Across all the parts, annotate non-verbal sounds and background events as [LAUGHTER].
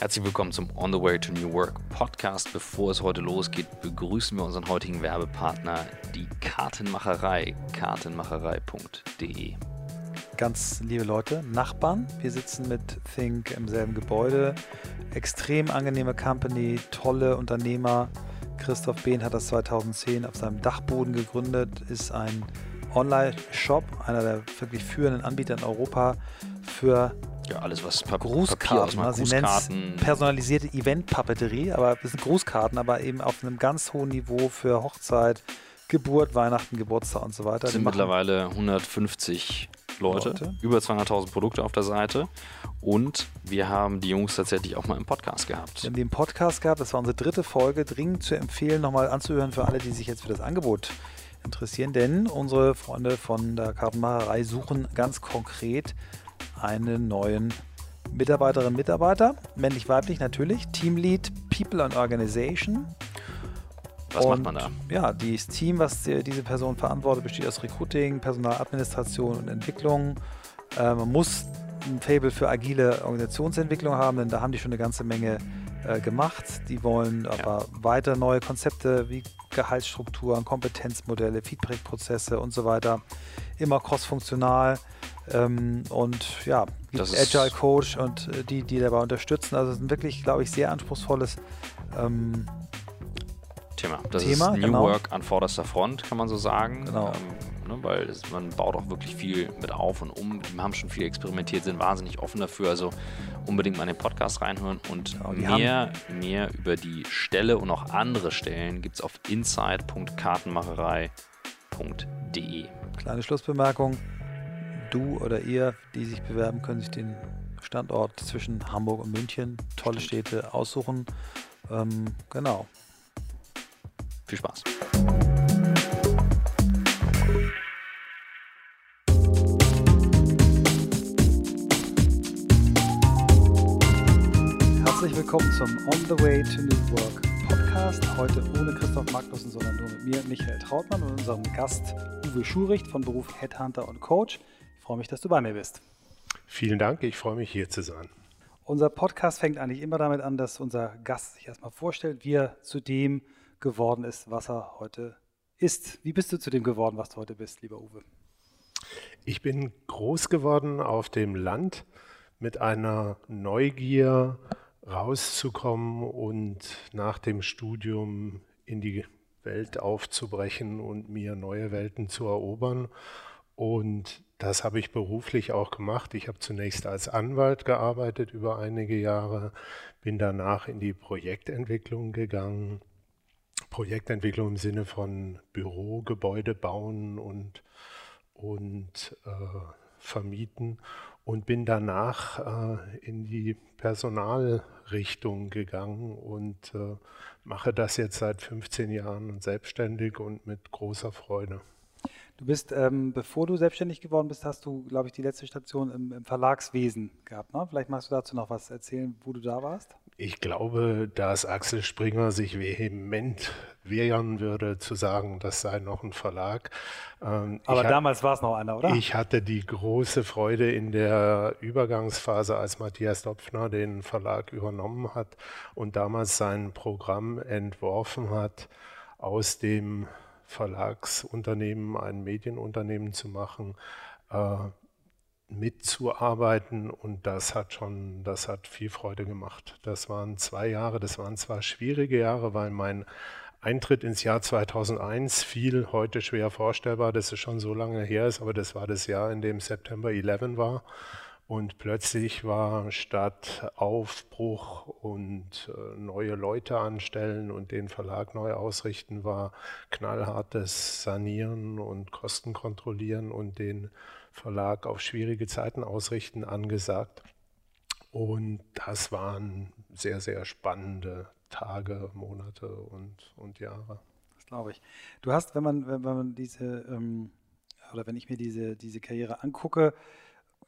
Herzlich willkommen zum On the Way to New Work Podcast. Bevor es heute losgeht, begrüßen wir unseren heutigen Werbepartner, die Kartenmacherei, kartenmacherei.de. Ganz liebe Leute, Nachbarn, wir sitzen mit Think im selben Gebäude. Extrem angenehme Company, tolle Unternehmer. Christoph Behn hat das 2010 auf seinem Dachboden gegründet, ist ein Online-Shop, einer der wirklich führenden Anbieter in Europa für ja, alles was Pap Grußkarten. Also sie nennen personalisierte Event-Papeterie, aber das sind Grußkarten, aber eben auf einem ganz hohen Niveau für Hochzeit, Geburt, Weihnachten, Geburtstag und so weiter. Es sind mittlerweile 150 Leute, Leute. über 200.000 Produkte auf der Seite und wir haben die Jungs tatsächlich auch mal im Podcast gehabt. Wir haben im Podcast gehabt, das war unsere dritte Folge, dringend zu empfehlen, nochmal anzuhören für alle, die sich jetzt für das Angebot interessieren, denn unsere Freunde von der Kartenmacherei suchen ganz konkret einen neuen Mitarbeiterin, Mitarbeiter, männlich, weiblich natürlich, Teamlead, People and Organization. Was und, macht man da? Ja, das Team, was diese Person verantwortet, besteht aus Recruiting, Personaladministration und Entwicklung. Äh, man muss ein Fable für agile Organisationsentwicklung haben, denn da haben die schon eine ganze Menge äh, gemacht. Die wollen ja. aber weiter neue Konzepte wie Gehaltsstrukturen, Kompetenzmodelle, Feedback-Prozesse und so weiter. Immer cross-funktional. Ähm, und ja, Agile Coach und äh, die, die dabei unterstützen. Also es ist ein wirklich, glaube ich, sehr anspruchsvolles ähm, Thema. Das Thema, ist New genau. Work an vorderster Front, kann man so sagen. Genau. Ähm, ne, weil das, man baut auch wirklich viel mit auf und um. Die haben schon viel experimentiert, sind wahnsinnig offen dafür. Also unbedingt mal in den Podcast reinhören und genau, mehr, mehr über die Stelle und auch andere Stellen gibt es auf insight.kartenmacherei.de. Kleine Schlussbemerkung. Du oder ihr, die sich bewerben, können sich den Standort zwischen Hamburg und München, tolle Städte, aussuchen. Ähm, genau. Viel Spaß. Herzlich willkommen zum On the Way to New Work Podcast. Heute ohne Christoph Magnussen, sondern nur mit mir, Michael Trautmann und unserem Gast Uwe Schuricht von Beruf Headhunter und Coach. Ich freue mich, dass du bei mir bist. Vielen Dank, ich freue mich hier zu sein. Unser Podcast fängt eigentlich immer damit an, dass unser Gast sich erstmal vorstellt, wie er zu dem geworden ist, was er heute ist. Wie bist du zu dem geworden, was du heute bist, lieber Uwe? Ich bin groß geworden auf dem Land mit einer Neugier rauszukommen und nach dem Studium in die Welt aufzubrechen und mir neue Welten zu erobern. Und das habe ich beruflich auch gemacht. Ich habe zunächst als Anwalt gearbeitet über einige Jahre, bin danach in die Projektentwicklung gegangen. Projektentwicklung im Sinne von Bürogebäude bauen und, und äh, vermieten und bin danach äh, in die Personalrichtung gegangen und äh, mache das jetzt seit 15 Jahren selbstständig und mit großer Freude. Du bist, ähm, bevor du selbstständig geworden bist, hast du, glaube ich, die letzte Station im, im Verlagswesen gehabt. Ne? Vielleicht magst du dazu noch was erzählen, wo du da warst? Ich glaube, dass Axel Springer sich vehement wehren würde, zu sagen, das sei noch ein Verlag. Ähm, Aber damals war es noch einer, oder? Ich hatte die große Freude in der Übergangsphase, als Matthias Dopfner den Verlag übernommen hat und damals sein Programm entworfen hat, aus dem Verlagsunternehmen ein Medienunternehmen zu machen. Äh, mitzuarbeiten und das hat schon, das hat viel Freude gemacht. Das waren zwei Jahre, das waren zwar schwierige Jahre, weil mein Eintritt ins Jahr 2001 fiel heute schwer vorstellbar, dass es schon so lange her ist, aber das war das Jahr, in dem September 11 war. Und plötzlich war statt Aufbruch und äh, neue Leute anstellen und den Verlag neu ausrichten, war knallhartes Sanieren und Kosten kontrollieren und den Verlag auf schwierige Zeiten ausrichten angesagt. Und das waren sehr, sehr spannende Tage, Monate und, und Jahre. Das glaube ich. Du hast, wenn man, wenn man diese, ähm, oder wenn ich mir diese, diese Karriere angucke,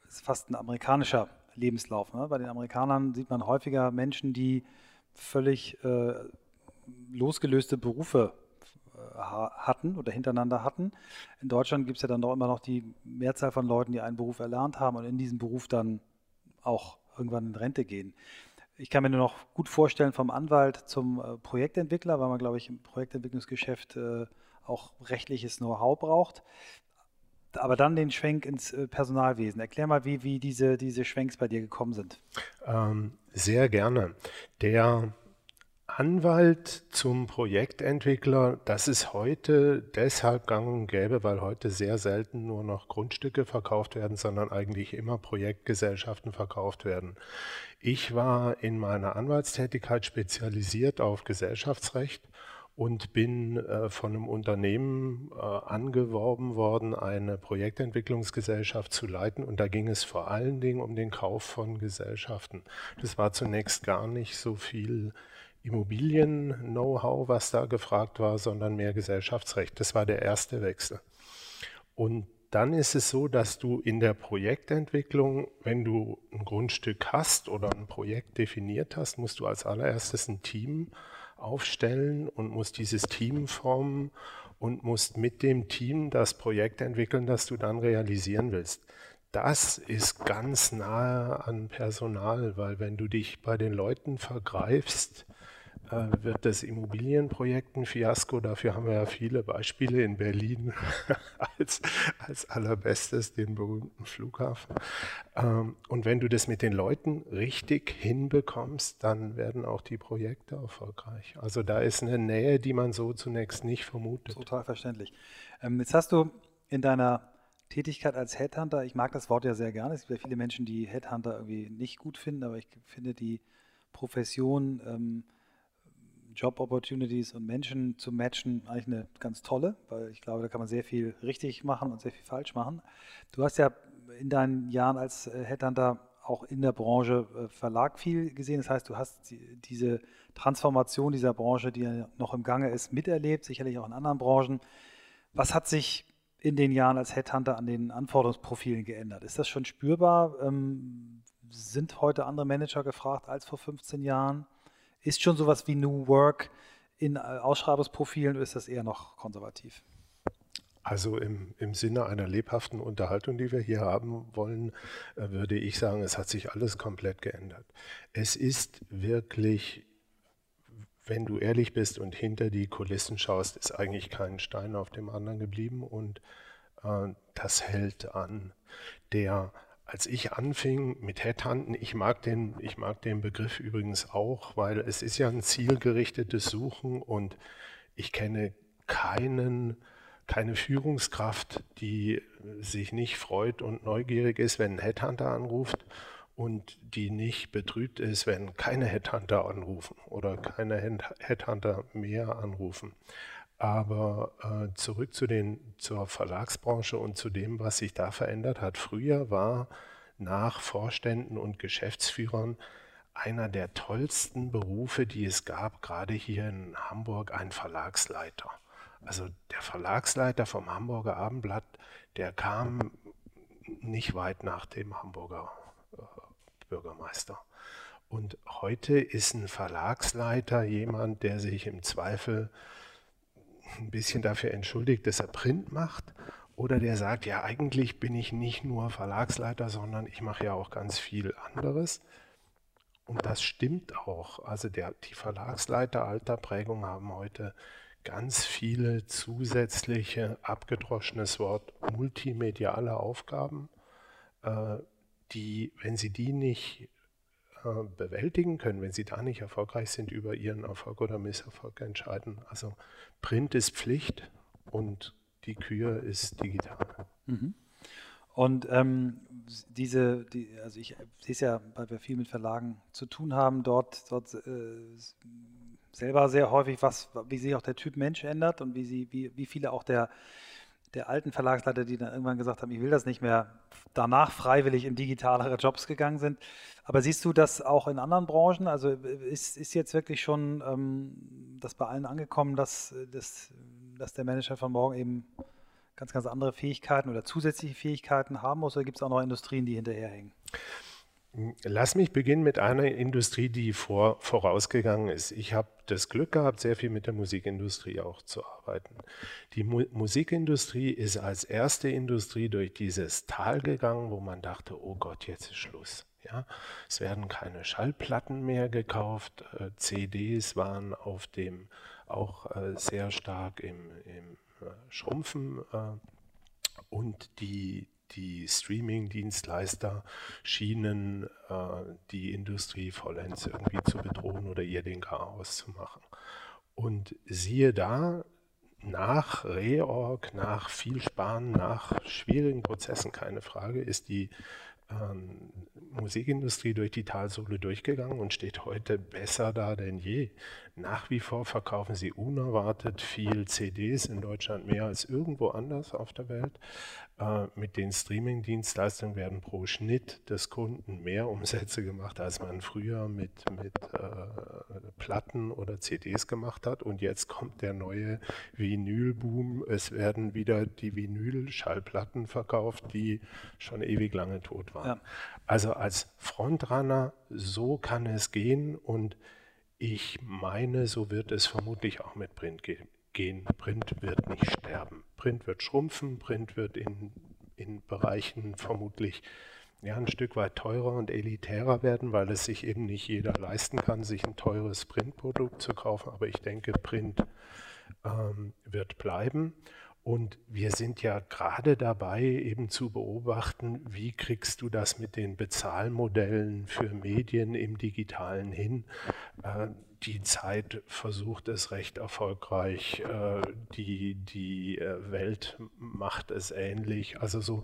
ist fast ein amerikanischer Lebenslauf. Ne? Bei den Amerikanern sieht man häufiger Menschen, die völlig äh, losgelöste Berufe hatten oder hintereinander hatten. In Deutschland gibt es ja dann doch immer noch die Mehrzahl von Leuten, die einen Beruf erlernt haben und in diesem Beruf dann auch irgendwann in Rente gehen. ich kann mir nur noch gut vorstellen, vom Anwalt zum äh, Projektentwickler, weil man, glaube ich, im Projektentwicklungsgeschäft äh, auch rechtliches Know-how braucht. Aber dann den Schwenk ins äh, Personalwesen. Erklär mal, wie, wie diese, diese Schwenks bei dir gekommen sind. Ähm, sehr gerne. Der Anwalt zum Projektentwickler, das ist heute deshalb gang und gäbe, weil heute sehr selten nur noch Grundstücke verkauft werden, sondern eigentlich immer Projektgesellschaften verkauft werden. Ich war in meiner Anwaltstätigkeit spezialisiert auf Gesellschaftsrecht und bin äh, von einem Unternehmen äh, angeworben worden, eine Projektentwicklungsgesellschaft zu leiten. Und da ging es vor allen Dingen um den Kauf von Gesellschaften. Das war zunächst gar nicht so viel Immobilien-Know-how, was da gefragt war, sondern mehr Gesellschaftsrecht. Das war der erste Wechsel. Und dann ist es so, dass du in der Projektentwicklung, wenn du ein Grundstück hast oder ein Projekt definiert hast, musst du als allererstes ein Team aufstellen und musst dieses Team formen und musst mit dem Team das Projekt entwickeln, das du dann realisieren willst. Das ist ganz nahe an Personal, weil wenn du dich bei den Leuten vergreifst, wird das Immobilienprojekt ein Fiasko. Dafür haben wir ja viele Beispiele in Berlin [LAUGHS] als, als allerbestes, den berühmten Flughafen. Ähm, und wenn du das mit den Leuten richtig hinbekommst, dann werden auch die Projekte erfolgreich. Also da ist eine Nähe, die man so zunächst nicht vermutet. Total verständlich. Ähm, jetzt hast du in deiner Tätigkeit als Headhunter, ich mag das Wort ja sehr gerne. Es gibt ja viele Menschen, die Headhunter irgendwie nicht gut finden, aber ich finde die Profession ähm, Job Opportunities und Menschen zu matchen eigentlich eine ganz tolle, weil ich glaube, da kann man sehr viel richtig machen und sehr viel falsch machen. Du hast ja in deinen Jahren als äh, Headhunter auch in der Branche äh, Verlag viel gesehen. Das heißt, du hast diese Transformation dieser Branche, die ja noch im Gange ist, miterlebt, sicherlich auch in anderen Branchen. Was hat sich in den Jahren als Headhunter an den Anforderungsprofilen geändert? Ist das schon spürbar? Ähm, sind heute andere Manager gefragt als vor 15 Jahren? Ist schon sowas wie New Work in äh, Ausschreibungsprofilen oder ist das eher noch konservativ? Also im, im Sinne einer lebhaften Unterhaltung, die wir hier haben wollen, äh, würde ich sagen, es hat sich alles komplett geändert. Es ist wirklich, wenn du ehrlich bist und hinter die Kulissen schaust, ist eigentlich kein Stein auf dem anderen geblieben und äh, das hält an. Der als ich anfing mit Headhunten, ich mag, den, ich mag den Begriff übrigens auch, weil es ist ja ein zielgerichtetes Suchen und ich kenne keinen, keine Führungskraft, die sich nicht freut und neugierig ist, wenn ein Headhunter anruft und die nicht betrübt ist, wenn keine Headhunter anrufen oder keine Headhunter mehr anrufen. Aber äh, zurück zu den, zur Verlagsbranche und zu dem, was sich da verändert hat. Früher war nach Vorständen und Geschäftsführern einer der tollsten Berufe, die es gab, gerade hier in Hamburg, ein Verlagsleiter. Also der Verlagsleiter vom Hamburger Abendblatt, der kam nicht weit nach dem Hamburger äh, Bürgermeister. Und heute ist ein Verlagsleiter jemand, der sich im Zweifel ein bisschen dafür entschuldigt, dass er Print macht oder der sagt, ja, eigentlich bin ich nicht nur Verlagsleiter, sondern ich mache ja auch ganz viel anderes. Und das stimmt auch. Also der, die Verlagsleiter alter Prägung haben heute ganz viele zusätzliche, abgedroschenes Wort, multimediale Aufgaben, äh, die, wenn sie die nicht äh, bewältigen können, wenn sie da nicht erfolgreich sind, über ihren Erfolg oder Misserfolg entscheiden. Also Print ist Pflicht und die Kür ist digital. Mhm. Und ähm, diese, die, also ich sehe es ja, weil wir viel mit Verlagen zu tun haben, dort, dort äh, selber sehr häufig, was, wie sich auch der Typ Mensch ändert und wie sie, wie, wie viele auch der der alten Verlagsleiter, die dann irgendwann gesagt haben, ich will das nicht mehr, danach freiwillig in digitalere Jobs gegangen sind. Aber siehst du das auch in anderen Branchen? Also ist, ist jetzt wirklich schon ähm, das bei allen angekommen, dass, dass, dass der Manager von morgen eben ganz, ganz andere Fähigkeiten oder zusätzliche Fähigkeiten haben muss? Oder gibt es auch noch Industrien, die hinterherhängen? Lass mich beginnen mit einer Industrie, die vor, vorausgegangen ist. Ich habe das Glück gehabt, sehr viel mit der Musikindustrie auch zu arbeiten. Die Mu Musikindustrie ist als erste Industrie durch dieses Tal gegangen, wo man dachte, oh Gott, jetzt ist Schluss. Ja, es werden keine Schallplatten mehr gekauft. Äh, CDs waren auf dem auch äh, sehr stark im, im äh, Schrumpfen und die die Streaming-Dienstleister schienen äh, die Industrie vollends irgendwie zu bedrohen oder ihr den Chaos zu machen. Und siehe da, nach Reorg, nach viel Sparen, nach schwierigen Prozessen, keine Frage, ist die ähm, Musikindustrie durch die Talsohle durchgegangen und steht heute besser da denn je. Nach wie vor verkaufen sie unerwartet viel CDs in Deutschland mehr als irgendwo anders auf der Welt. Äh, mit den Streaming-Dienstleistungen werden pro Schnitt des Kunden mehr Umsätze gemacht, als man früher mit, mit äh, Platten oder CDs gemacht hat. Und jetzt kommt der neue Vinylboom. Es werden wieder die Vinyl-Schallplatten verkauft, die schon ewig lange tot waren. Ja. Also als Frontrunner, so kann es gehen und ich meine, so wird es vermutlich auch mit Print gehen. Print wird nicht sterben. Print wird schrumpfen, Print wird in, in Bereichen vermutlich ja, ein Stück weit teurer und elitärer werden, weil es sich eben nicht jeder leisten kann, sich ein teures Printprodukt zu kaufen. Aber ich denke, Print ähm, wird bleiben. Und wir sind ja gerade dabei, eben zu beobachten, wie kriegst du das mit den Bezahlmodellen für Medien im digitalen hin. Äh, die Zeit versucht es recht erfolgreich, äh, die, die äh, Welt macht es ähnlich. Also so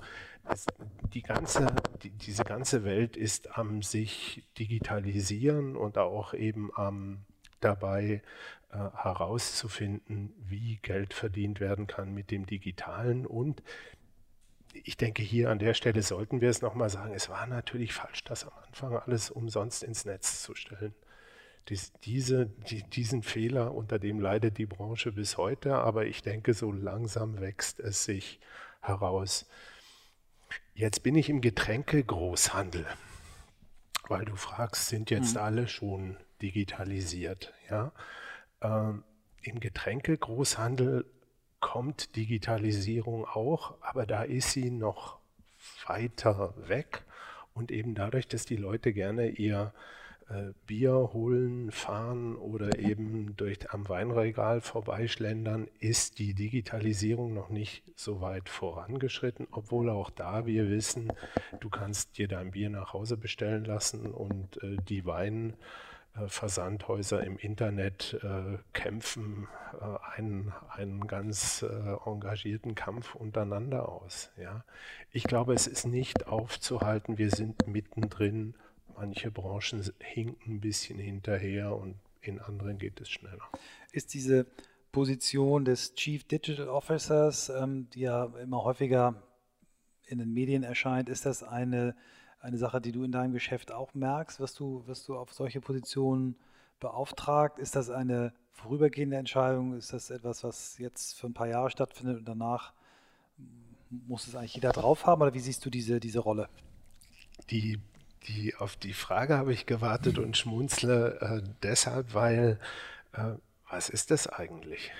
die ganze, die, diese ganze Welt ist am sich digitalisieren und auch eben am dabei äh, herauszufinden, wie Geld verdient werden kann mit dem Digitalen. Und ich denke, hier an der Stelle sollten wir es nochmal sagen, es war natürlich falsch, das am Anfang alles umsonst ins Netz zu stellen. Dies, diese, die, diesen Fehler, unter dem leidet die Branche bis heute, aber ich denke, so langsam wächst es sich heraus. Jetzt bin ich im Getränkegroßhandel, weil du fragst, sind jetzt mhm. alle schon digitalisiert? Ja? Ähm, Im Getränkegroßhandel kommt Digitalisierung auch, aber da ist sie noch weiter weg. Und eben dadurch, dass die Leute gerne ihr äh, Bier holen, fahren oder eben durch am Weinregal vorbeischlendern, ist die Digitalisierung noch nicht so weit vorangeschritten, obwohl auch da wir wissen, du kannst dir dein Bier nach Hause bestellen lassen und äh, die Wein Versandhäuser im Internet äh, kämpfen äh, einen, einen ganz äh, engagierten Kampf untereinander aus. Ja? Ich glaube, es ist nicht aufzuhalten. Wir sind mittendrin. Manche Branchen hinken ein bisschen hinterher und in anderen geht es schneller. Ist diese Position des Chief Digital Officers, ähm, die ja immer häufiger in den Medien erscheint, ist das eine eine Sache, die du in deinem Geschäft auch merkst? Wirst du, wirst du auf solche Positionen beauftragt? Ist das eine vorübergehende Entscheidung? Ist das etwas, was jetzt für ein paar Jahre stattfindet und danach muss es eigentlich jeder drauf haben? Oder wie siehst du diese, diese Rolle? Die, die, auf die Frage habe ich gewartet und schmunzle äh, deshalb, weil äh, was ist das eigentlich?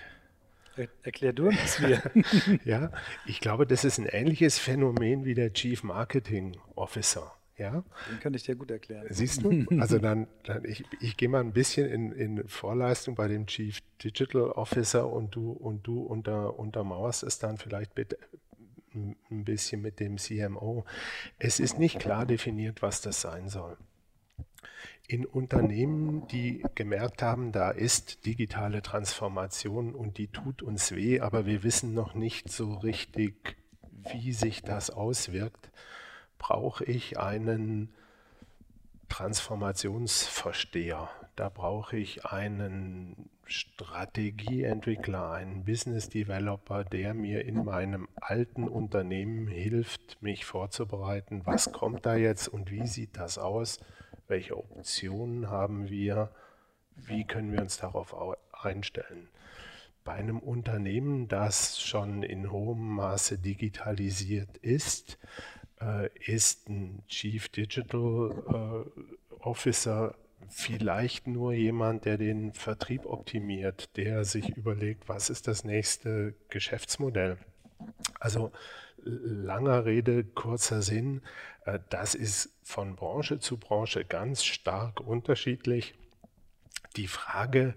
Erklär du es mir. [LAUGHS] [LAUGHS] ja, ich glaube, das ist ein ähnliches Phänomen wie der Chief Marketing Officer. Ja? Den könnte ich dir gut erklären. Siehst du? [LAUGHS] Also dann, dann ich, ich gehe mal ein bisschen in, in Vorleistung bei dem Chief Digital Officer und du und du unter, untermauerst es dann vielleicht bitte ein bisschen mit dem CMO. Es ist nicht klar definiert, was das sein soll in Unternehmen, die gemerkt haben, da ist digitale Transformation und die tut uns weh, aber wir wissen noch nicht so richtig, wie sich das auswirkt, brauche ich einen Transformationsversteher. Da brauche ich einen Strategieentwickler, einen Business Developer, der mir in meinem alten Unternehmen hilft, mich vorzubereiten, was kommt da jetzt und wie sieht das aus welche Optionen haben wir, wie können wir uns darauf einstellen. Bei einem Unternehmen, das schon in hohem Maße digitalisiert ist, ist ein Chief Digital äh, Officer vielleicht nur jemand, der den Vertrieb optimiert, der sich überlegt, was ist das nächste Geschäftsmodell. Also langer Rede, kurzer Sinn, äh, das ist von Branche zu Branche ganz stark unterschiedlich. Die Frage,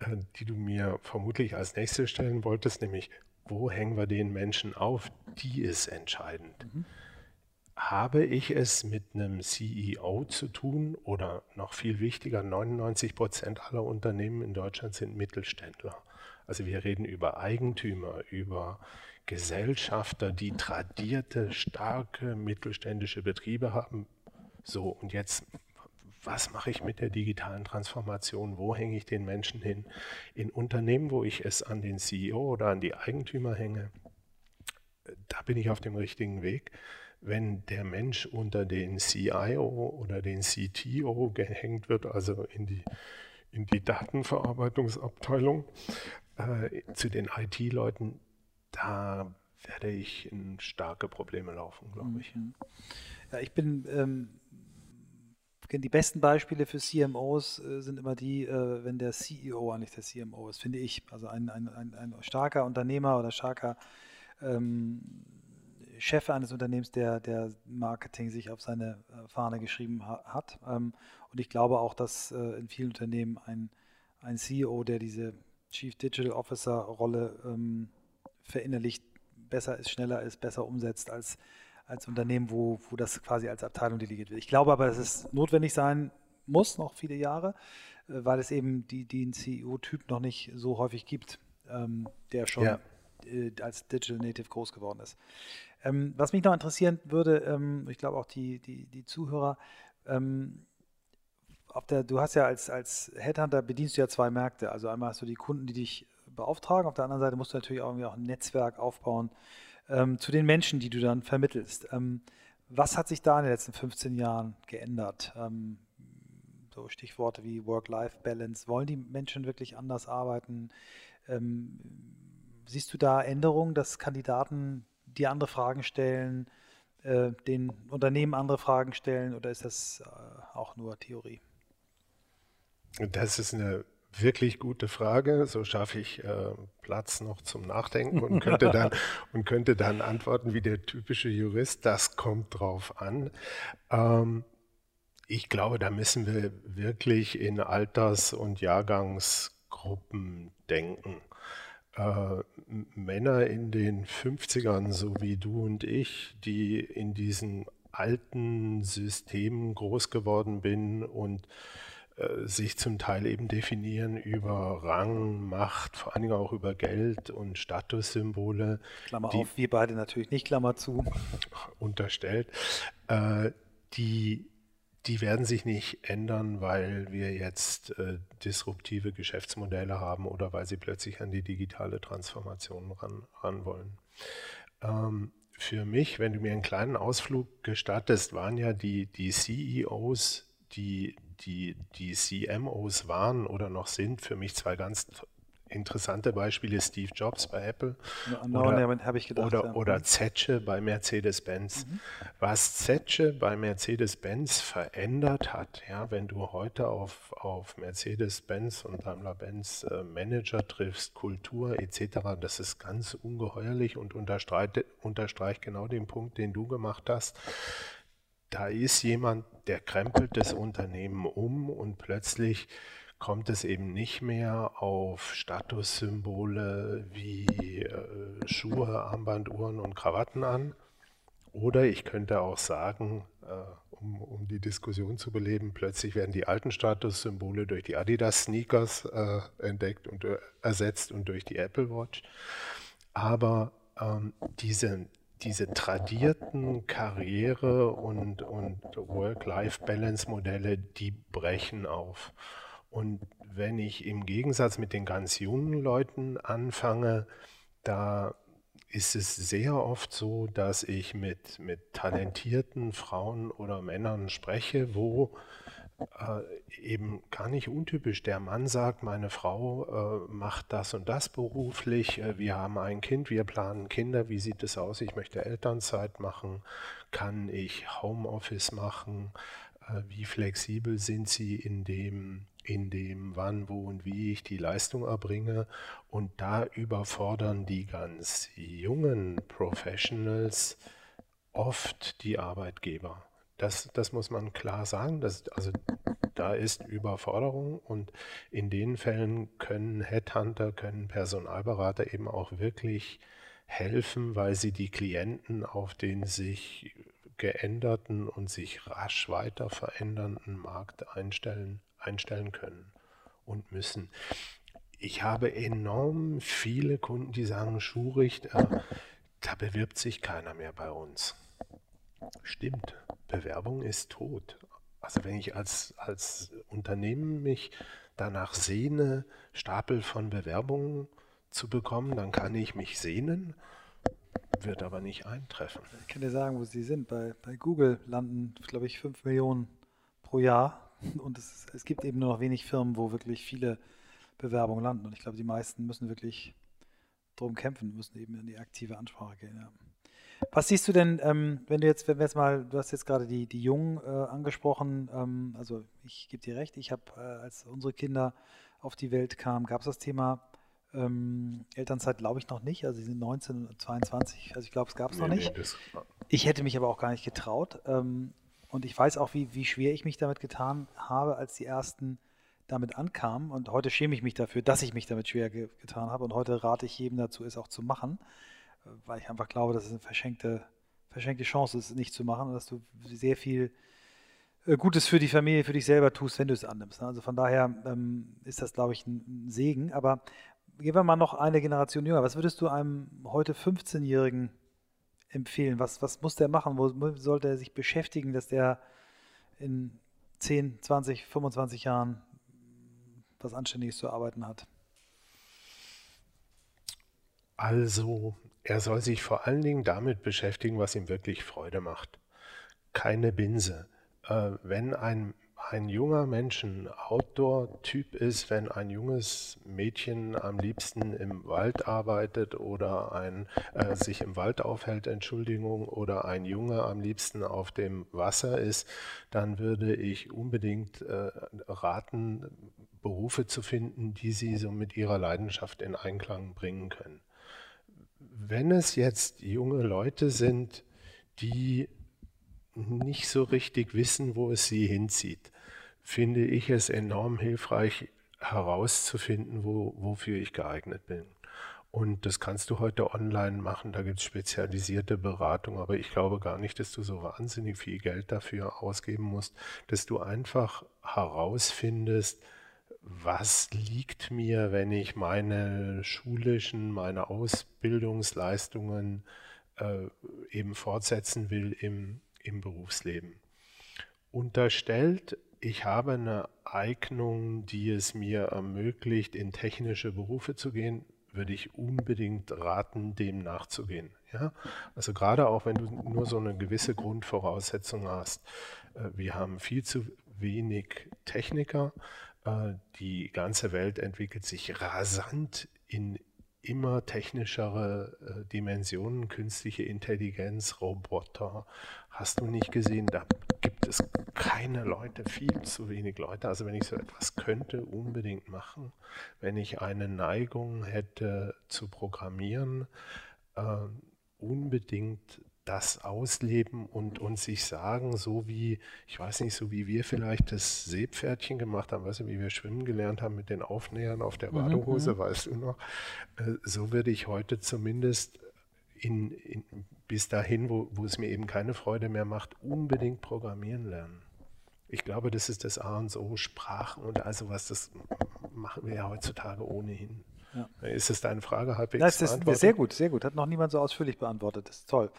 äh, die du mir vermutlich als nächstes stellen wolltest, nämlich, wo hängen wir den Menschen auf, die ist entscheidend. Mhm. Habe ich es mit einem CEO zu tun oder noch viel wichtiger, 99 Prozent aller Unternehmen in Deutschland sind Mittelständler. Also wir reden über Eigentümer, über Gesellschafter, die tradierte, starke mittelständische Betriebe haben. So, und jetzt, was mache ich mit der digitalen Transformation? Wo hänge ich den Menschen hin? In Unternehmen, wo ich es an den CEO oder an die Eigentümer hänge, da bin ich auf dem richtigen Weg. Wenn der Mensch unter den CIO oder den CTO gehängt wird, also in die, in die Datenverarbeitungsabteilung, äh, zu den IT-Leuten, da werde ich in starke Probleme laufen, glaube ich. Mhm. Ja, ich bin, ähm, die besten Beispiele für CMOs äh, sind immer die, äh, wenn der CEO eigentlich der CMO ist, finde ich. Also ein, ein, ein, ein starker Unternehmer oder starker ähm, Chef eines Unternehmens, der, der Marketing sich auf seine äh, Fahne geschrieben ha hat. Ähm, und ich glaube auch, dass äh, in vielen Unternehmen ein, ein CEO, der diese Chief Digital Officer Rolle ähm, verinnerlicht, besser ist, schneller ist, besser umsetzt als, als Unternehmen, wo, wo das quasi als Abteilung delegiert wird. Ich glaube aber, dass es notwendig sein muss, noch viele Jahre, äh, weil es eben die, den CEO-Typ noch nicht so häufig gibt, ähm, der schon ja. Äh, als Digital Native groß geworden ist. Ähm, was mich noch interessieren würde, ähm, ich glaube auch die, die, die Zuhörer, ähm, der, du hast ja als, als Headhunter bedienst du ja zwei Märkte. Also einmal hast du die Kunden, die dich beauftragen. Auf der anderen Seite musst du natürlich auch, irgendwie auch ein Netzwerk aufbauen ähm, zu den Menschen, die du dann vermittelst. Ähm, was hat sich da in den letzten 15 Jahren geändert? Ähm, so Stichworte wie Work-Life-Balance. Wollen die Menschen wirklich anders arbeiten? Ähm, siehst du da Änderungen, dass Kandidaten dir andere Fragen stellen, äh, den Unternehmen andere Fragen stellen oder ist das äh, auch nur Theorie? Das ist eine wirklich gute Frage. So schaffe ich äh, Platz noch zum Nachdenken und könnte, dann, [LAUGHS] und könnte dann antworten wie der typische Jurist. Das kommt drauf an. Ähm, ich glaube, da müssen wir wirklich in Alters- und Jahrgangsgruppen denken. Äh, Männer in den 50ern, so wie du und ich, die in diesen alten Systemen groß geworden bin und äh, sich zum Teil eben definieren über Rang, Macht, vor allen Dingen auch über Geld und Statussymbole. Klammer die, auf, wir beide natürlich nicht, Klammer zu. [LAUGHS] Unterstellt. Äh, die, die werden sich nicht ändern, weil wir jetzt äh, disruptive Geschäftsmodelle haben oder weil sie plötzlich an die digitale Transformation ran, ran wollen. Ähm, für mich, wenn du mir einen kleinen Ausflug gestattest, waren ja die, die CEOs, die die, die CMOs waren oder noch sind, für mich zwei ganz interessante Beispiele. Steve Jobs bei Apple no, oder, gedacht, oder, ja. oder Zetsche bei Mercedes-Benz. Mhm. Was Zetsche bei Mercedes-Benz verändert hat, ja, wenn du heute auf, auf Mercedes-Benz und Daimler-Benz äh, Manager triffst, Kultur etc., das ist ganz ungeheuerlich und unterstreicht, unterstreicht genau den Punkt, den du gemacht hast da ist jemand, der krempelt das Unternehmen um und plötzlich kommt es eben nicht mehr auf Statussymbole wie äh, Schuhe, Armbanduhren und Krawatten an. Oder ich könnte auch sagen, äh, um, um, die Diskussion zu beleben, plötzlich werden die alten Statussymbole durch die Adidas-Sneakers äh, entdeckt und ersetzt und durch die Apple Watch. Aber ähm, diese diese tradierten Karriere- und, und Work-Life-Balance-Modelle, die brechen auf. Und wenn ich im Gegensatz mit den ganz jungen Leuten anfange, da ist es sehr oft so, dass ich mit, mit talentierten Frauen oder Männern spreche, wo äh, eben gar nicht untypisch. Der Mann sagt, meine Frau äh, macht das und das beruflich, äh, wir haben ein Kind, wir planen Kinder, wie sieht es aus? Ich möchte Elternzeit machen, kann ich Homeoffice machen? Äh, wie flexibel sind sie in dem, in dem, wann, wo und wie ich die Leistung erbringe? Und da überfordern die ganz jungen Professionals oft die Arbeitgeber. Das, das muss man klar sagen. Das, also da ist Überforderung und in den Fällen können Headhunter, können Personalberater eben auch wirklich helfen, weil sie die Klienten auf den sich geänderten und sich rasch weiter verändernden Markt einstellen, einstellen können und müssen. Ich habe enorm viele Kunden, die sagen, Schuricht, äh, da bewirbt sich keiner mehr bei uns. Stimmt, Bewerbung ist tot. Also wenn ich als, als Unternehmen mich danach sehne, Stapel von Bewerbungen zu bekommen, dann kann ich mich sehnen, wird aber nicht eintreffen. Ich kann dir sagen, wo sie sind. Bei, bei Google landen, glaube ich, 5 Millionen pro Jahr. Und es, es gibt eben nur noch wenig Firmen, wo wirklich viele Bewerbungen landen. Und ich glaube, die meisten müssen wirklich drum kämpfen, müssen eben in die aktive Ansprache gehen. Ja. Was siehst du denn, ähm, wenn du jetzt, wenn wir jetzt mal, du hast jetzt gerade die, die Jungen äh, angesprochen, ähm, also ich gebe dir recht, ich habe, äh, als unsere Kinder auf die Welt kamen, gab es das Thema ähm, Elternzeit, glaube ich, noch nicht. Also sie sind 19 und 22, also ich glaube, es gab es nee, noch nicht. Nee, ich hätte mich aber auch gar nicht getraut. Ähm, und ich weiß auch, wie, wie schwer ich mich damit getan habe, als die ersten damit ankamen. Und heute schäme ich mich dafür, dass ich mich damit schwer ge getan habe. Und heute rate ich jedem dazu, es auch zu machen weil ich einfach glaube, dass es eine verschenkte, verschenkte Chance ist, nicht zu machen und dass du sehr viel äh, Gutes für die Familie, für dich selber tust, wenn du es annimmst. Ne? Also von daher ähm, ist das, glaube ich, ein Segen. Aber gehen wir mal noch eine Generation jünger. Was würdest du einem heute 15-Jährigen empfehlen? Was, was muss der machen? Wo sollte er sich beschäftigen, dass der in 10, 20, 25 Jahren was Anständiges zu arbeiten hat? Also er soll sich vor allen Dingen damit beschäftigen, was ihm wirklich Freude macht. Keine Binse. Äh, wenn ein, ein junger Mensch ein Outdoor-Typ ist, wenn ein junges Mädchen am liebsten im Wald arbeitet oder ein, äh, sich im Wald aufhält, Entschuldigung, oder ein Junge am liebsten auf dem Wasser ist, dann würde ich unbedingt äh, raten, Berufe zu finden, die sie so mit ihrer Leidenschaft in Einklang bringen können. Wenn es jetzt junge Leute sind, die nicht so richtig wissen, wo es sie hinzieht, finde ich es enorm hilfreich herauszufinden, wo, wofür ich geeignet bin. Und das kannst du heute online machen, da gibt es spezialisierte Beratung, aber ich glaube gar nicht, dass du so wahnsinnig viel Geld dafür ausgeben musst, dass du einfach herausfindest, was liegt mir, wenn ich meine schulischen, meine Ausbildungsleistungen äh, eben fortsetzen will im, im Berufsleben. Unterstellt, ich habe eine Eignung, die es mir ermöglicht, in technische Berufe zu gehen, würde ich unbedingt raten, dem nachzugehen. Ja? Also gerade auch wenn du nur so eine gewisse Grundvoraussetzung hast. Äh, wir haben viel zu wenig Techniker, äh, die ganze Welt entwickelt sich rasant in immer technischere äh, Dimensionen, künstliche Intelligenz, Roboter. Hast du nicht gesehen, da gibt es keine Leute, viel zu wenig Leute. Also wenn ich so etwas könnte, unbedingt machen. Wenn ich eine Neigung hätte zu programmieren, äh, unbedingt das ausleben und, und sich sagen, so wie, ich weiß nicht, so wie wir vielleicht das Seepferdchen gemacht haben, weißt du, wie wir schwimmen gelernt haben mit den Aufnähern auf der mhm, Badehose, mhm, weißt du noch, äh, so würde ich heute zumindest in, in, bis dahin, wo, wo es mir eben keine Freude mehr macht, unbedingt programmieren lernen. Ich glaube, das ist das A und O, Sprachen und also was, das machen wir ja heutzutage ohnehin. Ja. Ist es deine Frage halbwegs das ist Sehr gut, sehr gut. Hat noch niemand so ausführlich beantwortet. Das ist toll.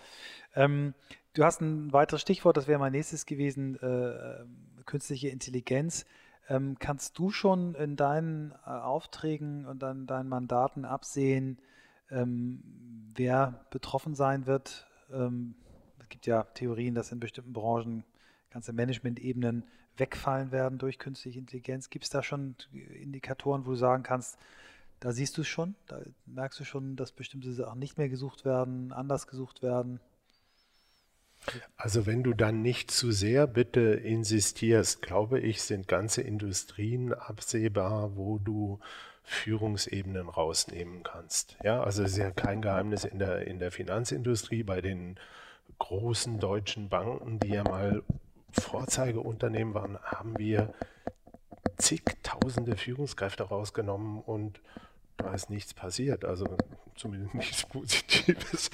Ähm, du hast ein weiteres Stichwort, das wäre mein nächstes gewesen, äh, künstliche Intelligenz. Ähm, kannst du schon in deinen äh, Aufträgen und dann deinen Mandaten absehen, ähm, wer betroffen sein wird? Ähm, es gibt ja Theorien, dass in bestimmten Branchen ganze Management-Ebenen wegfallen werden durch künstliche Intelligenz. Gibt es da schon Indikatoren, wo du sagen kannst, da siehst du es schon, da merkst du schon, dass bestimmte Sachen nicht mehr gesucht werden, anders gesucht werden? Also wenn du dann nicht zu sehr bitte insistierst, glaube ich, sind ganze Industrien absehbar, wo du Führungsebenen rausnehmen kannst. Ja, also es ist ja kein Geheimnis in der, in der Finanzindustrie bei den großen deutschen Banken, die ja mal Vorzeigeunternehmen waren, haben wir zigtausende Führungskräfte rausgenommen und da ist nichts passiert. Also zumindest nichts [LAUGHS] Positives,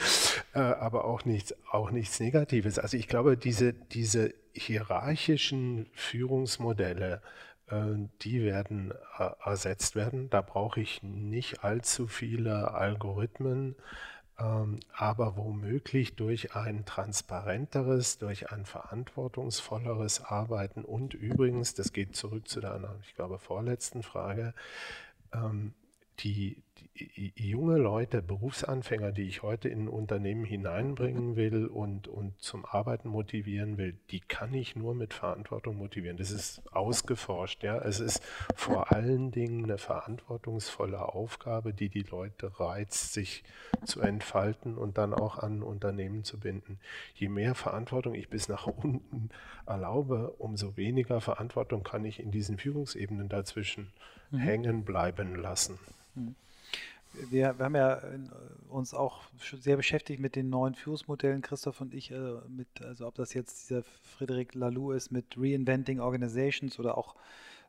äh, aber auch nichts, auch nichts Negatives. Also ich glaube, diese, diese hierarchischen Führungsmodelle, die werden äh, ersetzt werden. Da brauche ich nicht allzu viele Algorithmen, ähm, aber womöglich durch ein transparenteres, durch ein verantwortungsvolleres Arbeiten und übrigens, das geht zurück zu deiner, ich glaube, vorletzten Frage, ähm, die, junge Leute, Berufsanfänger, die ich heute in ein Unternehmen hineinbringen will und, und zum Arbeiten motivieren will, die kann ich nur mit Verantwortung motivieren. Das ist ausgeforscht. Ja? Es ist vor allen Dingen eine verantwortungsvolle Aufgabe, die die Leute reizt, sich zu entfalten und dann auch an Unternehmen zu binden. Je mehr Verantwortung ich bis nach unten erlaube, umso weniger Verantwortung kann ich in diesen Führungsebenen dazwischen mhm. hängen bleiben lassen. Mhm. Wir, wir, haben ja äh, uns auch sehr beschäftigt mit den neuen Führungsmodellen, Christoph und ich, äh, mit, also ob das jetzt dieser Frederic Laloux ist mit Reinventing Organizations oder auch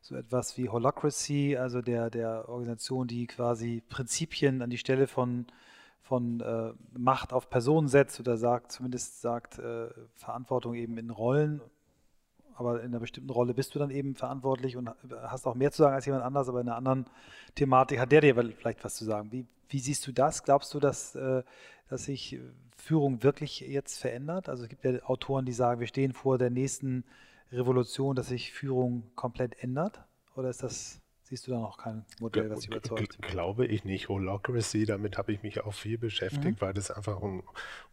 so etwas wie Holacracy, also der, der Organisation, die quasi Prinzipien an die Stelle von, von äh, Macht auf Personen setzt oder sagt, zumindest sagt, äh, Verantwortung eben in Rollen aber in einer bestimmten Rolle bist du dann eben verantwortlich und hast auch mehr zu sagen als jemand anders, aber in einer anderen Thematik hat der dir vielleicht was zu sagen. Wie, wie siehst du das? Glaubst du, dass, äh, dass sich Führung wirklich jetzt verändert? Also es gibt ja Autoren, die sagen, wir stehen vor der nächsten Revolution, dass sich Führung komplett ändert? Oder ist das siehst du da noch kein Modell, was überzeugt? Glaube ich nicht. Holacracy, damit habe ich mich auch viel beschäftigt, mhm. weil das einfach ein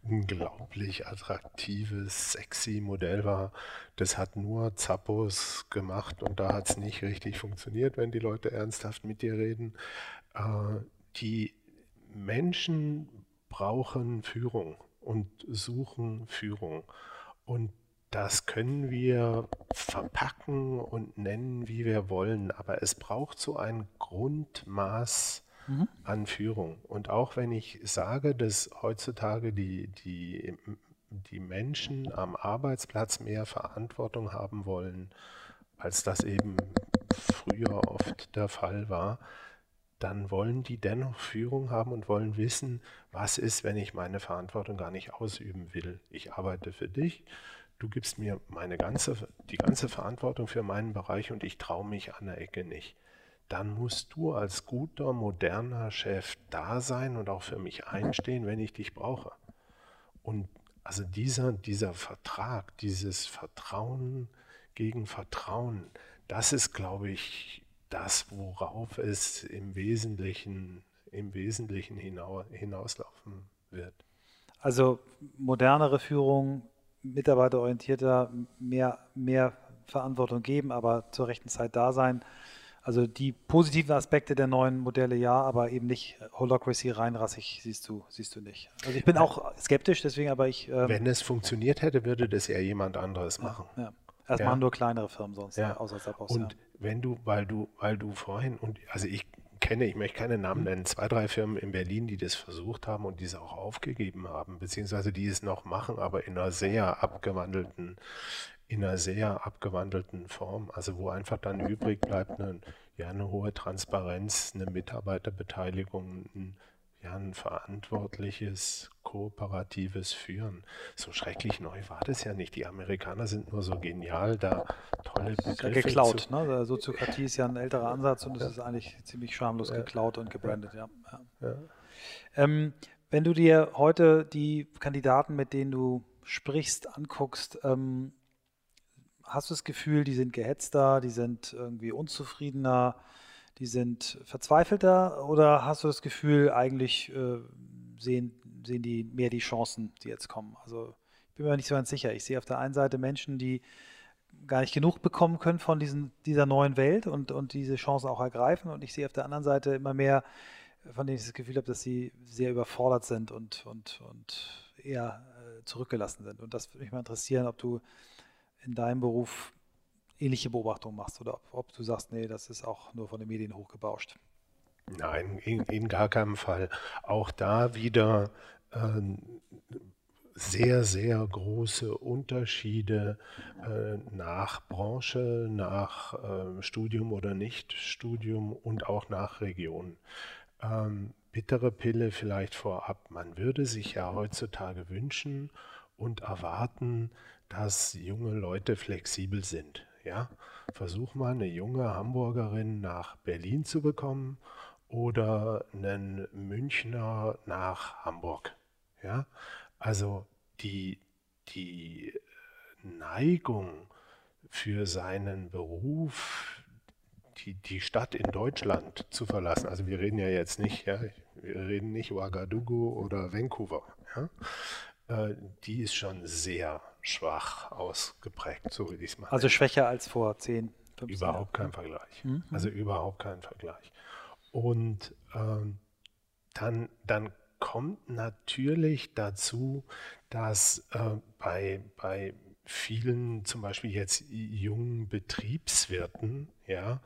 unglaublich attraktives, sexy Modell war. Das hat nur Zappos gemacht und da hat es nicht richtig funktioniert, wenn die Leute ernsthaft mit dir reden. Äh, die Menschen brauchen Führung und suchen Führung. Und das können wir verpacken und nennen, wie wir wollen, aber es braucht so ein Grundmaß mhm. an Führung. Und auch wenn ich sage, dass heutzutage die, die, die Menschen am Arbeitsplatz mehr Verantwortung haben wollen, als das eben früher oft der Fall war, dann wollen die dennoch Führung haben und wollen wissen, was ist, wenn ich meine Verantwortung gar nicht ausüben will. Ich arbeite für dich, du gibst mir meine ganze, die ganze Verantwortung für meinen Bereich und ich traue mich an der Ecke nicht. Dann musst du als guter, moderner Chef da sein und auch für mich einstehen, wenn ich dich brauche. Und also dieser, dieser Vertrag, dieses Vertrauen gegen Vertrauen, das ist, glaube ich, das, worauf es im Wesentlichen, im Wesentlichen hinauslaufen wird. Also modernere Führung mitarbeiterorientierter, mehr, mehr Verantwortung geben, aber zur rechten Zeit da sein. Also die positiven Aspekte der neuen Modelle ja, aber eben nicht Holocracy reinrassig siehst du, siehst du nicht. Also ich bin auch skeptisch, deswegen aber ich. Ähm, Wenn es funktioniert hätte, würde das ja jemand anderes machen. Ja, ja. Erst ja. machen nur kleinere Firmen sonst, ja. außer Zappos, Und wenn du, weil du, weil du vorhin, und also ich kenne, ich möchte keine Namen nennen, zwei, drei Firmen in Berlin, die das versucht haben und die es auch aufgegeben haben, beziehungsweise die es noch machen, aber in einer sehr abgewandelten, in einer sehr abgewandelten Form, also wo einfach dann [LAUGHS] übrig bleibt eine, ja, eine hohe Transparenz, eine Mitarbeiterbeteiligung, ein ja, ein verantwortliches, kooperatives Führen. So schrecklich neu war das ja nicht. Die Amerikaner sind nur so genial, da tolle Begriffe ja geklaut. Zu ne? Soziokratie ist ja ein älterer Ansatz und es ja. ist eigentlich ziemlich schamlos ja. geklaut und gebrandet. Ja. Ähm, wenn du dir heute die Kandidaten, mit denen du sprichst, anguckst, ähm, hast du das Gefühl, die sind gehetzter, die sind irgendwie unzufriedener? Die sind verzweifelter oder hast du das Gefühl, eigentlich äh, sehen, sehen die mehr die Chancen, die jetzt kommen? Also ich bin mir nicht so ganz sicher. Ich sehe auf der einen Seite Menschen, die gar nicht genug bekommen können von diesen, dieser neuen Welt und, und diese Chance auch ergreifen. Und ich sehe auf der anderen Seite immer mehr, von denen ich das Gefühl habe, dass sie sehr überfordert sind und, und, und eher äh, zurückgelassen sind. Und das würde mich mal interessieren, ob du in deinem Beruf ähnliche Beobachtungen machst oder ob, ob du sagst, nee, das ist auch nur von den Medien hochgebauscht. Nein, in, in gar keinem Fall. Auch da wieder äh, sehr, sehr große Unterschiede äh, nach Branche, nach äh, Studium oder Nicht-Studium und auch nach Region. Ähm, bittere Pille vielleicht vorab. Man würde sich ja heutzutage wünschen und erwarten, dass junge Leute flexibel sind. Ja? Versuch mal eine junge Hamburgerin nach Berlin zu bekommen oder einen Münchner nach Hamburg. Ja? Also die, die Neigung für seinen Beruf, die, die Stadt in Deutschland zu verlassen, also wir reden ja jetzt nicht, ja, wir reden nicht Ouagadougou oder Vancouver, ja, äh, die ist schon sehr schwach ausgeprägt, so würde ich es mal Also schwächer als vor 10, 15 Überhaupt kein Vergleich. Mhm. Also überhaupt kein Vergleich. Und ähm, dann, dann kommt natürlich dazu, dass äh, bei, bei vielen, zum Beispiel jetzt jungen Betriebswirten, ja,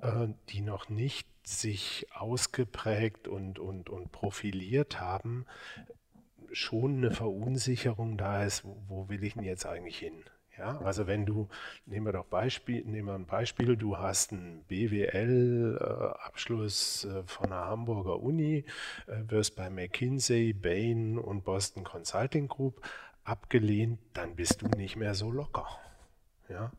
äh, die noch nicht sich ausgeprägt und, und, und profiliert haben, schon eine Verunsicherung da ist, wo, wo will ich denn jetzt eigentlich hin? Ja, also wenn du, nehmen wir doch Beispiel, nehmen wir ein Beispiel, du hast einen BWL-Abschluss äh, von einer Hamburger Uni, äh, wirst bei McKinsey, Bain und Boston Consulting Group abgelehnt, dann bist du nicht mehr so locker. Ja,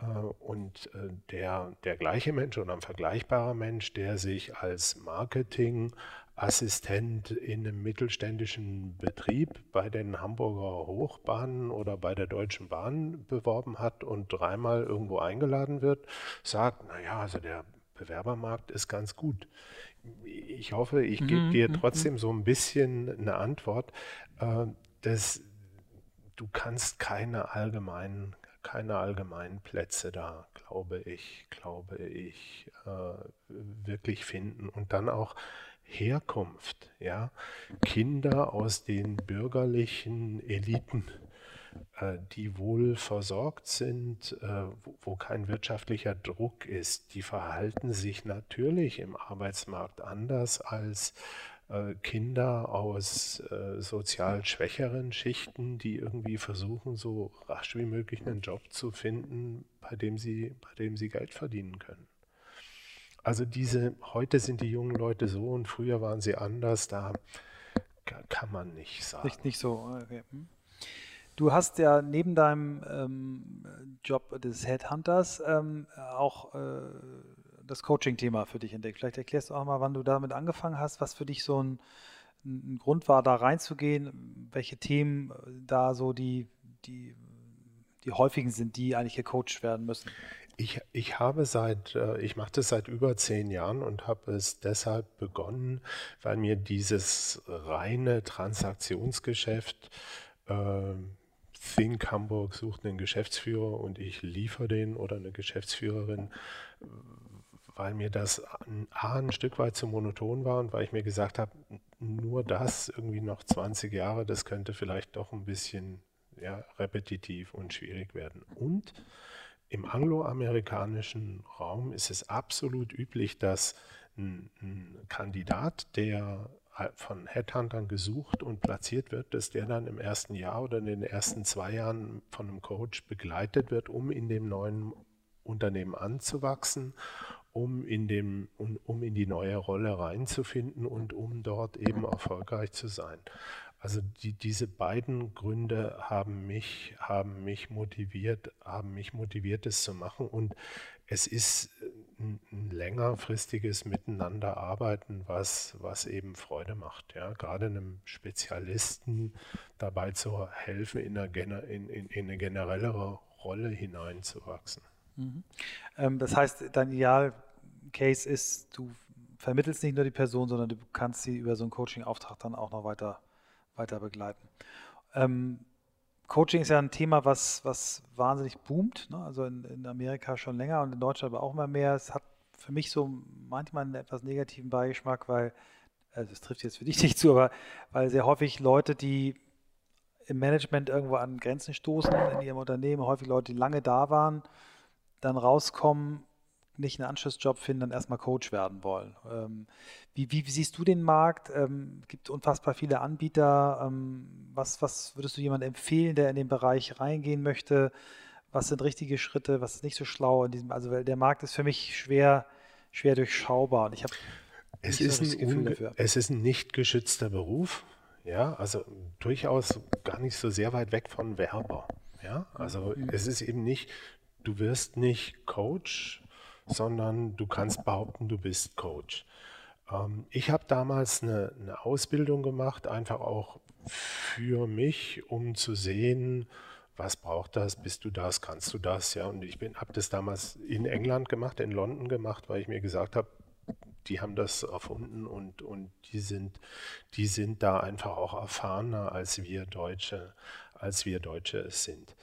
äh, und der, der gleiche Mensch oder ein vergleichbarer Mensch, der sich als Marketing Assistent in einem mittelständischen Betrieb bei den Hamburger Hochbahnen oder bei der Deutschen Bahn beworben hat und dreimal irgendwo eingeladen wird, sagt, naja, also der Bewerbermarkt ist ganz gut. Ich hoffe, ich gebe mhm, dir mhm, trotzdem mhm. so ein bisschen eine Antwort. Äh, dass du kannst keine allgemeinen, keine allgemeinen Plätze da, glaube ich, glaube ich, äh, wirklich finden. Und dann auch Herkunft, ja, Kinder aus den bürgerlichen Eliten, äh, die wohl versorgt sind, äh, wo, kein wirtschaftlicher Druck ist, die verhalten sich natürlich im Arbeitsmarkt anders als äh, Kinder aus sozial schwächeren Schichten, die irgendwie versuchen, so rasch wie möglich einen Job zu finden, bei dem sie, bei dem sie Geld verdienen können. Also diese, heute sind die jungen Leute so und früher waren sie anders, da kann man nicht sagen. Nicht, nicht so, okay. Hm. Du hast ja neben deinem ähm, Job des Headhunters ähm, auch äh, das Coaching-Thema für dich entdeckt. Vielleicht erklärst du auch mal, wann du damit angefangen hast, was für dich so ein, ein Grund war, da reinzugehen, welche Themen da so die, die, die häufigen sind, die eigentlich gecoacht werden müssen. Ich, ich habe seit, äh, ich mache das seit über zehn Jahren und habe es deshalb begonnen, weil mir dieses reine Transaktionsgeschäft, äh, Think Hamburg sucht einen Geschäftsführer und ich liefere den oder eine Geschäftsführerin, weil mir das A, ein Stück weit zu monoton war und weil ich mir gesagt habe, nur das irgendwie noch 20 Jahre, das könnte vielleicht doch ein bisschen ja, repetitiv und schwierig werden. Und im angloamerikanischen Raum ist es absolut üblich, dass ein, ein Kandidat, der von Headhuntern gesucht und platziert wird, dass der dann im ersten Jahr oder in den ersten zwei Jahren von einem Coach begleitet wird, um in dem neuen Unternehmen anzuwachsen, um in, dem, um, um in die neue Rolle reinzufinden und um dort eben erfolgreich zu sein. Also die, diese beiden Gründe haben mich, haben mich motiviert, haben mich motiviert, es zu machen. Und es ist ein, ein längerfristiges Miteinanderarbeiten, was, was eben Freude macht. Ja? Gerade einem Spezialisten dabei zu helfen, in eine, in, in, in eine generellere Rolle hineinzuwachsen. Mhm. Ähm, das heißt, dein Idealcase ist, du vermittelst nicht nur die Person, sondern du kannst sie über so einen Coaching-Auftrag dann auch noch weiter weiter begleiten. Ähm, Coaching ist ja ein Thema, was, was wahnsinnig boomt. Ne? Also in, in, Amerika schon länger und in Deutschland aber auch immer mehr. Es hat für mich so manchmal einen etwas negativen Beigeschmack, weil, also das trifft jetzt für dich [LAUGHS] nicht zu, aber weil sehr häufig Leute, die im Management irgendwo an Grenzen stoßen in ihrem Unternehmen, häufig Leute, die lange da waren, dann rauskommen nicht einen Anschlussjob finden, dann erstmal Coach werden wollen. Ähm, wie, wie, wie, siehst du den Markt? Ähm, gibt unfassbar viele Anbieter. Ähm, was, was würdest du jemandem empfehlen, der in den Bereich reingehen möchte? Was sind richtige Schritte? Was ist nicht so schlau in diesem? Also der Markt ist für mich schwer, schwer durchschaubar und ich habe es ist, ein es ist ein nicht geschützter Beruf, ja, also durchaus gar nicht so sehr weit weg von Werber. Ja, also mhm. es ist eben nicht, du wirst nicht Coach, sondern du kannst behaupten, du bist Coach. Ähm, ich habe damals eine, eine, Ausbildung gemacht, einfach auch für mich, um zu sehen, was braucht das, bist du das, kannst du das, ja. Und ich habe das damals in England gemacht, in London gemacht, weil ich mir gesagt habe, die haben das erfunden und, und die, sind, die sind da einfach auch erfahrener als wir Deutsche, als wir Deutsche es sind.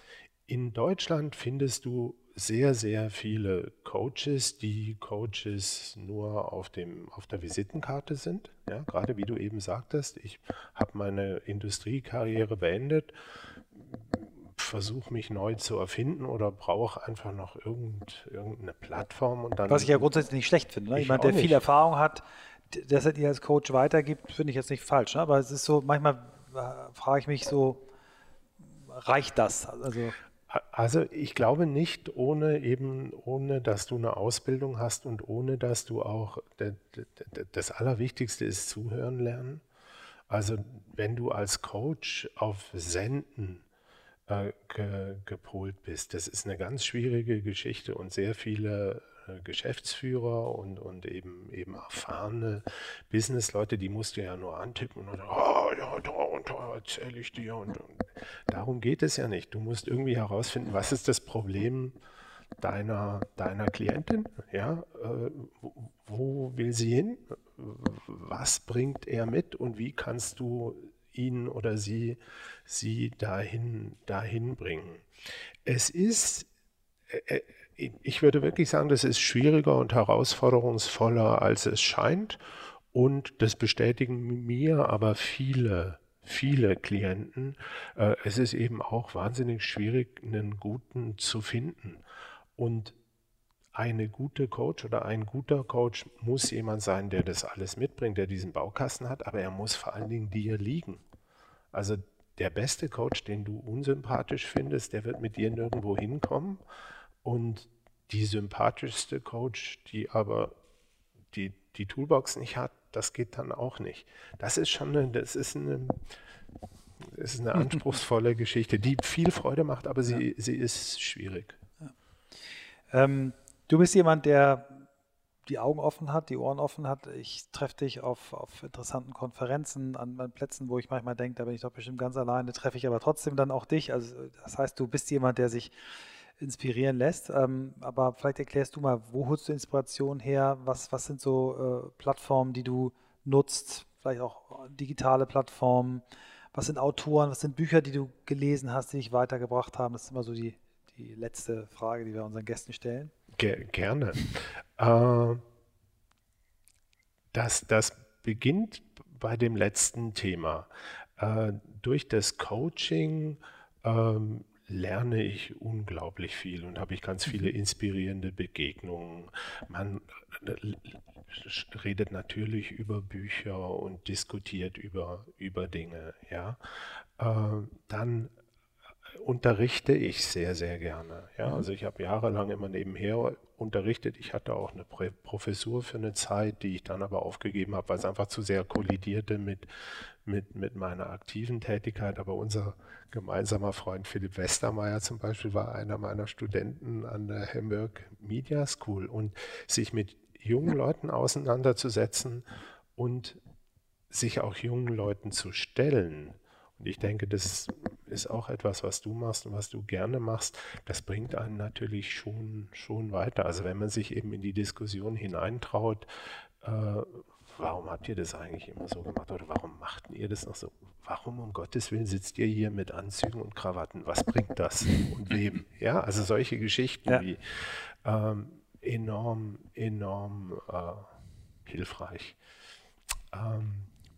In Deutschland findest du sehr, sehr viele Coaches, die Coaches nur auf, dem, auf der Visitenkarte sind. Ja, gerade wie du eben sagtest, ich habe meine Industriekarriere beendet, versuche mich neu zu erfinden oder brauche einfach noch irgend, irgendeine Plattform. Und dann Was ich ja grundsätzlich nicht schlecht finde. Ne? Jemand, der viel Erfahrung hat, dass er dir als Coach weitergibt, finde ich jetzt nicht falsch. Ne? Aber es ist so, manchmal äh, frage ich mich so, reicht das? Also also ich glaube nicht, ohne eben, ohne dass du eine Ausbildung hast und ohne dass du auch, das Allerwichtigste ist zuhören lernen. Also wenn du als Coach auf Senden äh, ge, gepolt bist, das ist eine ganz schwierige Geschichte und sehr viele Geschäftsführer und, und eben, eben erfahrene Businessleute, die musst du ja nur antippen und dann, oh ja, da und da erzähle ich dir. Und, und, darum geht es ja nicht. Du musst irgendwie herausfinden, was ist das Problem deiner, deiner Klientin? Ja, äh, wo, wo will sie hin? Was bringt er mit und wie kannst du ihn oder sie, sie dahin, dahin bringen? Es ist, äh, ich würde wirklich sagen, das ist schwieriger und herausforderungsvoller, als es scheint. Und das bestätigen mir aber viele, viele Klienten. Äh, es ist eben auch wahnsinnig schwierig, einen guten zu finden. Und eine gute Coach oder ein guter Coach muss jemand sein, der das alles mitbringt, der diesen Baukasten hat, aber er muss vor allen Dingen dir liegen. Also der beste Coach, den du unsympathisch findest, der wird mit dir nirgendwo hinkommen. Und die sympathischste Coach, die aber die, die Toolbox nicht hat, das geht dann auch nicht. Das ist schon eine, das ist eine, das ist eine anspruchsvolle Geschichte, die viel Freude macht, aber sie, ja. sie ist schwierig. Ja. Ähm, du bist jemand, der die Augen offen hat, die Ohren offen hat. Ich treffe dich auf, auf interessanten Konferenzen, an, an Plätzen, wo ich manchmal denke, da bin ich doch bestimmt ganz alleine, treffe ich aber trotzdem dann auch dich. Also das heißt, du bist jemand, der sich inspirieren lässt. Ähm, aber vielleicht erklärst du mal, wo holst du Inspiration her? Was, was sind so äh, Plattformen, die du nutzt? Vielleicht auch digitale Plattformen. Was sind Autoren? Was sind Bücher, die du gelesen hast, die dich weitergebracht haben? Das ist immer so die, die letzte Frage, die wir unseren Gästen stellen. Ge gerne. Äh, das, das beginnt bei dem letzten Thema. Äh, durch das Coaching ähm, lerne ich unglaublich viel und habe ich ganz viele mhm. inspirierende Begegnungen. Man redet natürlich über Bücher und diskutiert über, über Dinge. Ja. Äh, dann unterrichte ich sehr, sehr gerne. Ja, mhm. also ich habe jahrelang immer nebenher unterrichtet. Ich hatte auch eine Professur für eine Zeit, die ich dann aber aufgegeben habe, weil es einfach zu sehr kollidierte mit, mit, mit meiner aktiven Tätigkeit. Aber unser gemeinsamer Freund Philipp Westermeier zum Beispiel war einer meiner Studenten an der Hamburg Media School und sich mit jungen Leuten auseinanderzusetzen und sich auch jungen Leuten zu stellen und ich denke, das ist auch etwas, was du machst und was du gerne machst. Das bringt einen natürlich schon, schon weiter. Also wenn man sich eben in die Diskussion hineintraut, äh, warum habt ihr das eigentlich immer so gemacht oder warum macht ihr das noch so? Warum um Gottes Willen sitzt ihr hier mit Anzügen und Krawatten? Was bringt das und wem? [LAUGHS] Ja, also solche Geschichten ja. wie ähm, enorm, enorm äh, hilfreich. Ähm,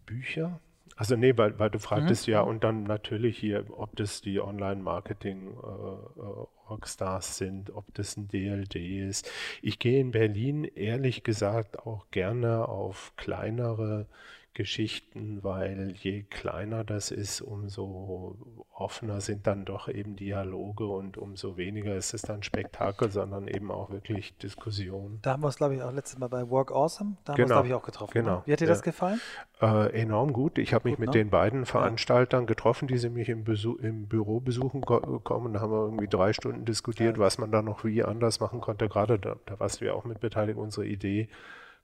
Bücher, also nee, weil, weil du fragtest mhm. ja und dann natürlich hier, ob das die Online-Marketing-Rockstars äh, sind, ob das ein DLD ist. Ich gehe in Berlin ehrlich gesagt auch gerne auf kleinere Geschichten, weil je kleiner das ist, umso offener sind dann doch eben Dialoge und umso weniger ist es dann Spektakel, sondern eben auch wirklich Diskussion. Da haben wir uns, glaube ich, auch letztes Mal bei Work Awesome, da haben genau, wir uns, glaube ich, auch getroffen. Genau. Wie hat dir ja. das gefallen? Äh, enorm gut. Ich habe mich gut, mit ne? den beiden Veranstaltern getroffen, die sie mich im, Besuch, im Büro besuchen kommen. Da haben wir irgendwie drei Stunden diskutiert, ja. was man da noch wie anders machen konnte. Gerade da, da warst du ja auch mit beteiligt, unsere Idee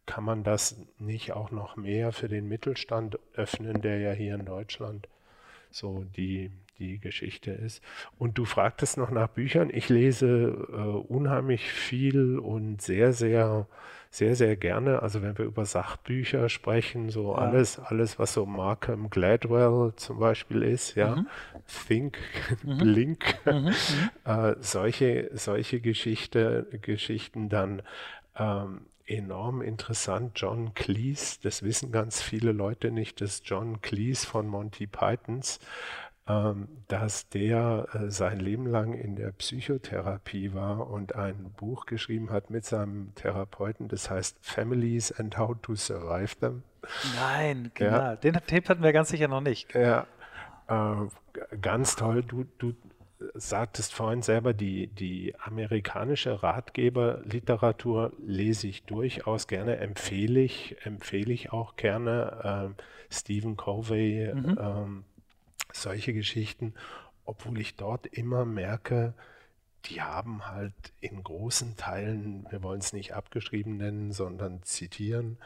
kann man das nicht auch noch mehr für den Mittelstand öffnen, der ja hier in Deutschland so die, die Geschichte ist. Und du fragtest noch nach Büchern. Ich lese äh, unheimlich viel und sehr, sehr, sehr, sehr gerne. Also wenn wir über Sachbücher sprechen, so ja. alles, alles, was so Markham Gladwell zum Beispiel ist, ja, mhm. Think, mhm. [LAUGHS] Blink, mhm. mhm. äh, solche, solche Geschichte, Geschichten dann ähm, enorm interessant. John Cleese, das wissen ganz viele Leute nicht, dass John Cleese von Monty Pythons, ähm, dass der äh, sein Leben lang in der Psychotherapie war und ein Buch geschrieben hat mit seinem Therapeuten, das heißt Families and How to Survive Them. Nein, genau. Ja. Den Tape hatten wir ganz sicher noch nicht. Ja, äh, ganz toll. Du, du sagtest vorhin selber, die, die amerikanische Ratgeberliteratur lese ich durchaus gerne, empfehle ich, empfehle ich auch gerne. Ähm, Stephen Covey, mhm. ähm, solche Geschichten, obwohl ich dort immer merke, die haben halt in großen Teilen, wir wollen es nicht abgeschrieben nennen, sondern zitieren,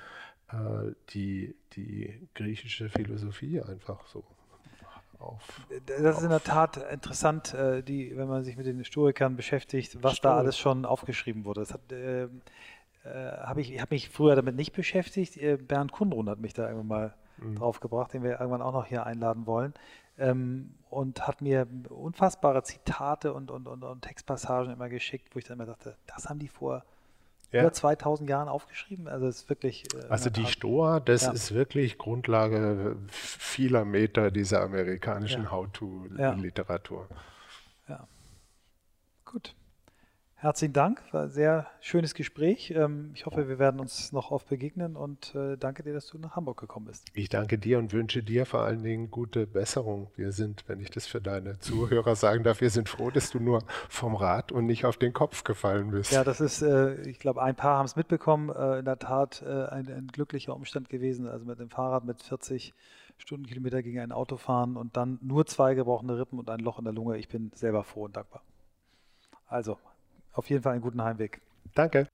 äh, die, die griechische Philosophie einfach so auf. Das ist in der Tat interessant, äh, die, wenn man sich mit den Historikern beschäftigt, was Stimmt. da alles schon aufgeschrieben wurde. Das hat, äh, äh, habe ich, habe mich früher damit nicht beschäftigt. Äh, Bernd Kundrun hat mich da irgendwann mal mhm. drauf gebracht, den wir irgendwann auch noch hier einladen wollen. Ähm, und hat mir unfassbare Zitate und, und, und, und Textpassagen immer geschickt, wo ich dann immer dachte, das haben die vor ja. über 2000 Jahren aufgeschrieben. Also es ist wirklich. Äh, also die Stoa, das ja. ist wirklich Grundlage vieler Meter dieser amerikanischen ja. How-to-Literatur. Ja. Gut. Herzlichen Dank, war ein sehr schönes Gespräch. Ähm, ich hoffe, wir werden uns noch oft begegnen und äh, danke dir, dass du nach Hamburg gekommen bist. Ich danke dir und wünsche dir vor allen Dingen gute Besserung. Wir sind, wenn ich das für deine Zuhörer sagen darf, wir sind froh, dass du nur vom Rad und nicht auf den Kopf gefallen bist. Ja, das ist, äh, ich glaube, ein paar haben es mitbekommen, äh, in der Tat ein, ein glücklicher Umstand gewesen. Also mit dem Fahrrad mit 40 Stundenkilometer gegen ein Auto fahren und dann nur zwei gebrochene Rippen und ein Loch in der Lunge. Ich bin selber froh und dankbar. Also, auf jeden Fall einen guten Heimweg. Danke.